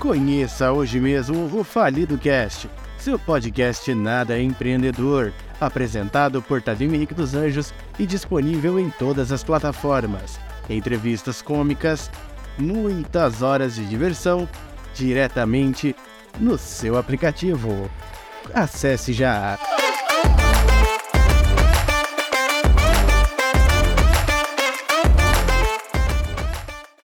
Conheça hoje mesmo o Falido Cast, seu podcast nada empreendedor, apresentado por Tadimic dos Anjos e disponível em todas as plataformas. Entrevistas cômicas, muitas horas de diversão, diretamente no seu aplicativo. Acesse já!